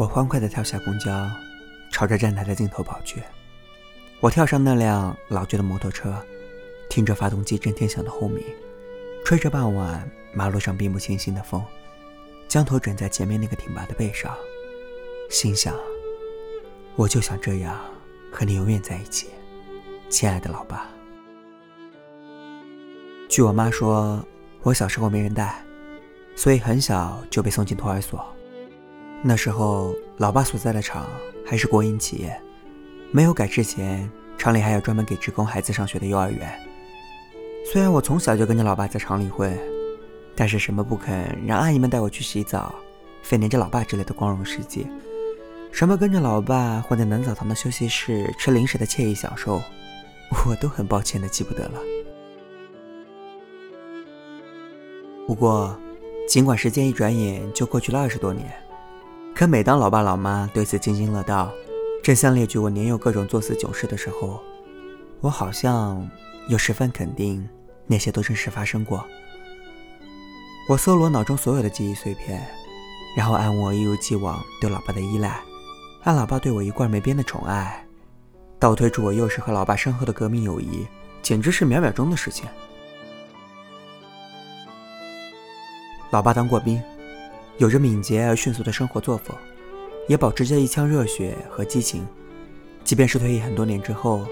我欢快地跳下公交，朝着站台的尽头跑去。我跳上那辆老旧的摩托车，听着发动机震天响的轰鸣，吹着傍晚马路上并不清新的风，将头枕在前面那个挺拔的背上，心想：我就想这样和你永远在一起，亲爱的老爸。据我妈说，我小时候没人带，所以很小就被送进托儿所。那时候，老爸所在的厂还是国营企业，没有改制前，厂里还有专门给职工孩子上学的幼儿园。虽然我从小就跟着老爸在厂里混，但是什么不肯让阿姨们带我去洗澡，非黏着老爸之类的光荣事迹，什么跟着老爸混在男澡堂的休息室吃零食的惬意享受，我都很抱歉的记不得了。不过，尽管时间一转眼就过去了二十多年，可每当老爸老妈对此津津乐道，争相列举我年幼各种作死囧事的时候，我好像又十分肯定那些都真实发生过。我搜罗脑中所有的记忆碎片，然后按我一如既往对老爸的依赖，按老爸对我一贯没边的宠爱，倒推出我幼时和老爸深厚的革命友谊，简直是秒秒钟的事情。老爸当过兵，有着敏捷而迅速的生活作风，也保持着一腔热血和激情。即便是退役很多年之后，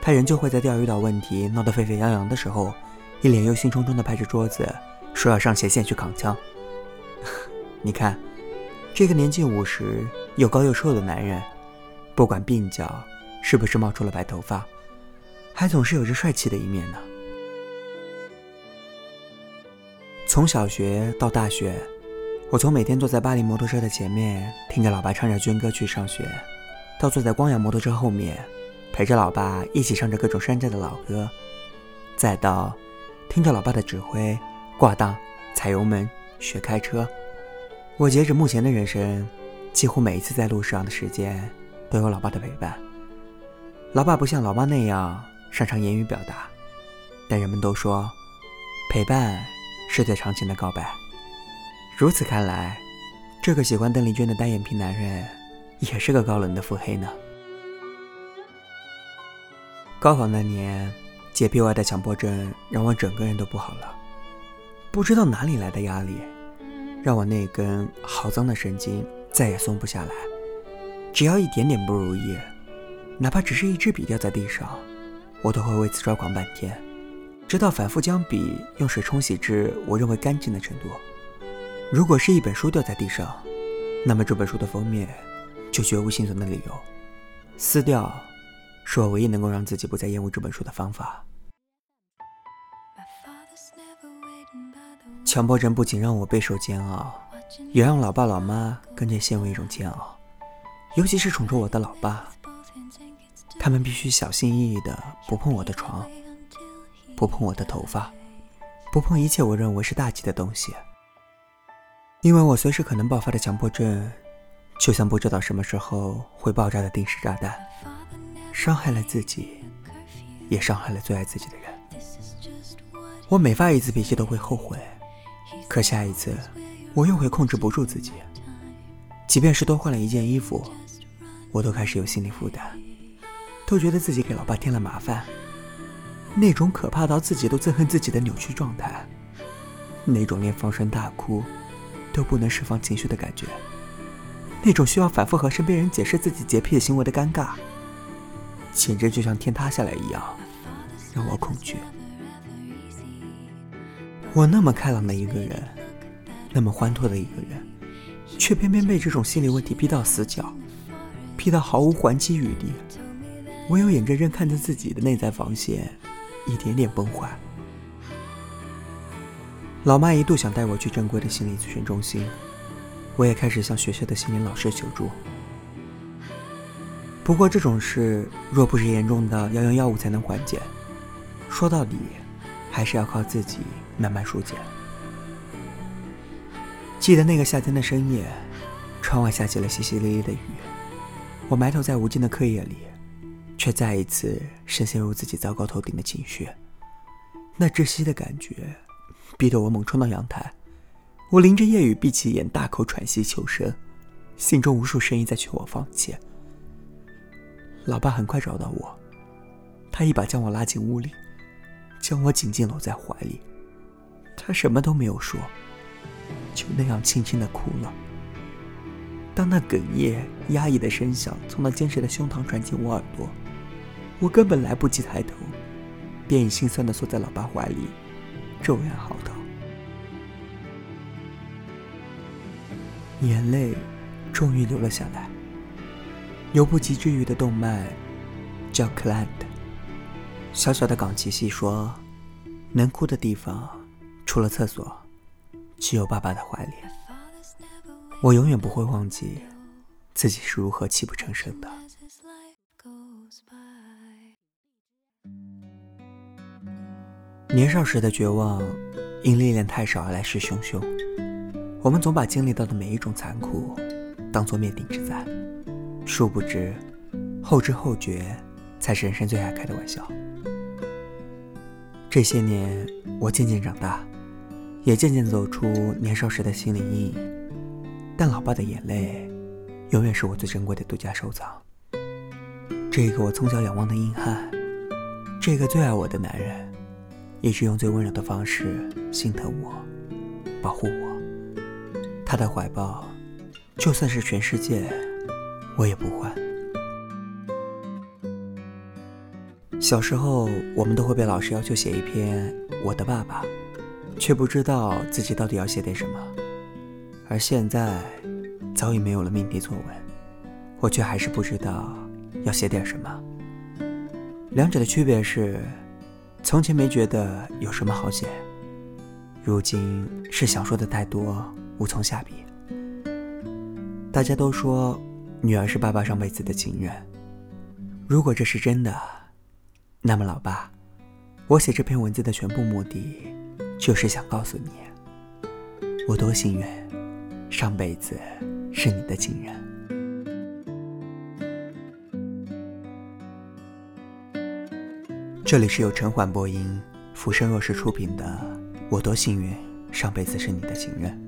他仍旧会在钓鱼岛问题闹得沸沸扬扬的时候，一脸忧心忡忡地拍着桌子，说要上前线去扛枪。你看，这个年近五十又高又瘦的男人，不管鬓角是不是冒出了白头发，还总是有着帅气的一面呢。从小学到大学，我从每天坐在巴黎摩托车的前面，听着老爸唱着军歌去上学，到坐在光阳摩托车后面，陪着老爸一起唱着各种山寨的老歌，再到听着老爸的指挥，挂档、踩油门、学开车。我截止目前的人生，几乎每一次在路上的时间，都有老爸的陪伴。老爸不像老妈那样擅长言语表达，但人们都说，陪伴。是最长情的告白。如此看来，这个喜欢邓丽君的单眼皮男人，也是个高冷的腹黑呢。高考那年，洁癖外的强迫症让我整个人都不好了。不知道哪里来的压力，让我那根好脏的神经再也松不下来。只要一点点不如意，哪怕只是一支笔掉在地上，我都会为此抓狂半天。直到反复将笔用水冲洗至我认为干净的程度。如果是一本书掉在地上，那么这本书的封面就绝无幸存的理由。撕掉，是我唯一能够让自己不再厌恶这本书的方法。强迫症不仅让我备受煎熬，也让老爸老妈跟着陷入一种煎熬。尤其是宠着我的老爸，他们必须小心翼翼的不碰我的床。不碰我的头发，不碰一切我认为是大忌的东西，因为我随时可能爆发的强迫症，就像不知道什么时候会爆炸的定时炸弹，伤害了自己，也伤害了最爱自己的人。我每发一次脾气都会后悔，可下一次我又会控制不住自己，即便是多换了一件衣服，我都开始有心理负担，都觉得自己给老爸添了麻烦。那种可怕到自己都憎恨自己的扭曲状态，那种连放声大哭都不能释放情绪的感觉，那种需要反复和身边人解释自己洁癖行为的尴尬，简直就像天塌下来一样，让我恐惧。我那么开朗的一个人，那么欢脱的一个人，却偏偏被这种心理问题逼到死角，逼到毫无还击余地，唯有眼睁睁看着自己的内在防线。一点点崩坏。老妈一度想带我去正规的心理咨询中心，我也开始向学校的心理老师求助。不过这种事若不是严重的要用药物才能缓解，说到底还是要靠自己慢慢疏解。记得那个夏天的深夜，窗外下起了淅淅沥沥的雨，我埋头在无尽的课业里。却再一次深陷入自己糟糕透顶的情绪，那窒息的感觉逼得我猛冲到阳台。我淋着夜雨，闭起眼，大口喘息求生，心中无数声音在劝我放弃。老爸很快找到我，他一把将我拉进屋里，将我紧紧搂在怀里。他什么都没有说，就那样轻轻的哭了。当那哽咽、压抑的声响从那坚实的胸膛传进我耳朵，我根本来不及抬头，便已心酸的缩在老爸怀里，骤然嚎啕，眼泪终于流了下来。有部极治愈的动漫，叫《c l a n d 小小的港奇戏说，能哭的地方。除了厕所，只有爸爸的怀里。我永远不会忘记自己是如何泣不成声的。年少时的绝望，因历练太少而来势汹汹。我们总把经历到的每一种残酷，当作灭顶之灾。殊不知，后知后觉，才是人生最爱开的玩笑。这些年，我渐渐长大。也渐渐走出年少时的心理阴影，但老爸的眼泪，永远是我最珍贵的独家收藏。这个我从小仰望的硬汉，这个最爱我的男人，一直用最温柔的方式心疼我，保护我。他的怀抱，就算是全世界，我也不换。小时候，我们都会被老师要求写一篇《我的爸爸》。却不知道自己到底要写点什么，而现在早已没有了命题作文，我却还是不知道要写点什么。两者的区别是，从前没觉得有什么好写，如今是想说的太多，无从下笔。大家都说女儿是爸爸上辈子的情人，如果这是真的，那么老爸，我写这篇文字的全部目的。就是想告诉你，我多幸运，上辈子是你的情人。这里是由陈缓播音、浮生若是出品的《我多幸运，上辈子是你的情人》。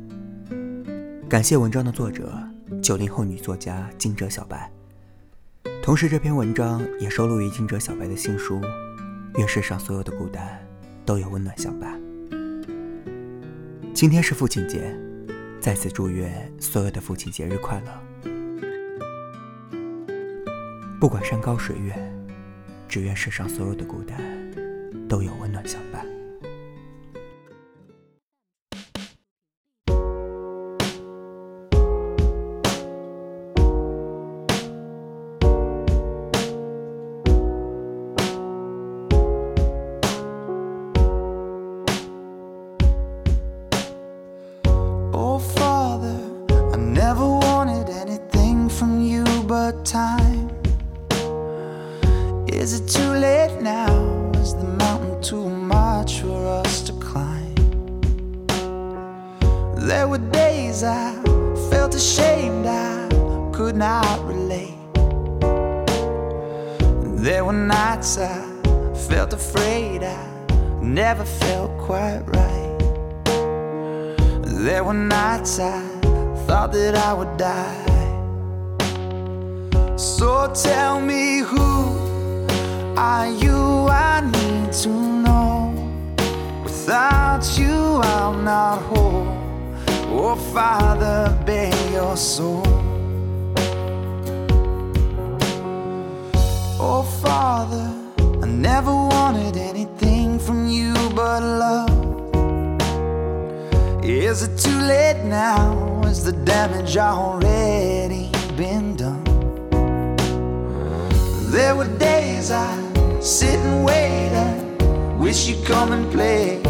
感谢文章的作者九零后女作家金哲小白，同时这篇文章也收录于金哲小白的新书《愿世上所有的孤单都有温暖相伴》。今天是父亲节，在此祝愿所有的父亲节日快乐。不管山高水远，只愿世上所有的孤单都有温暖相伴。Days I felt ashamed, I could not relate. There were nights I felt afraid, I never felt quite right. There were nights I thought that I would die. So tell me who are you? I need to know. Without you, I'm not whole. Oh, Father, bear your soul. Oh, Father, I never wanted anything from you but love. Is it too late now? Is the damage already been done? There were days I sit and wait and wish you'd come and play.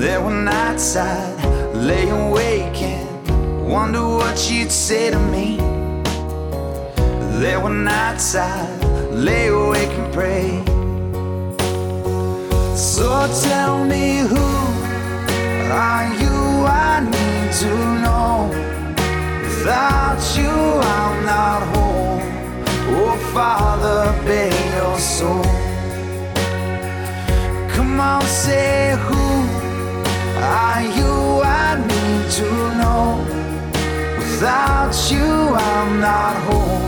There were nights I'd lay awake and wonder what you'd say to me. There were nights I'd lay awake and pray. So tell me who are you? I need to know. Without you, I'm not whole. Oh, Father, bear your soul. Come on, say who are you? I need to know. Without you, I'm not home.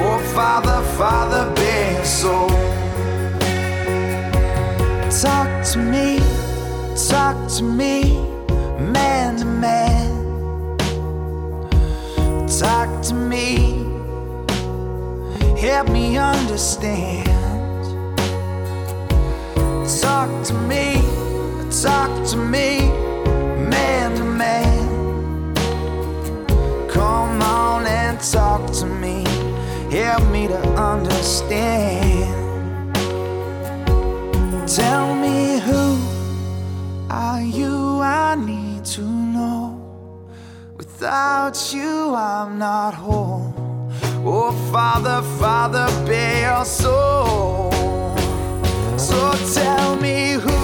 Oh, Father, Father, your soul. Talk to me, talk to me, man to man. Talk to me, help me understand. Talk to me, talk to me, man to man. Come on and talk to me, help me to understand. Tell me who are you? I need to know. Without you, I'm not whole. Oh, Father, Father, be your soul. So tell me who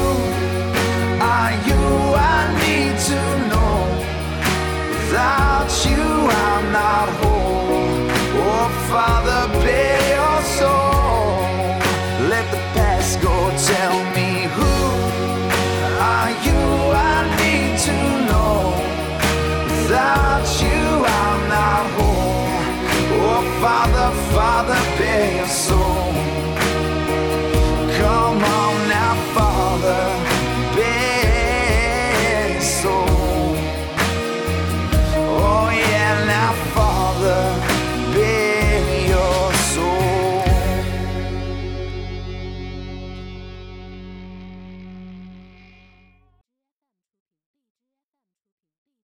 Father.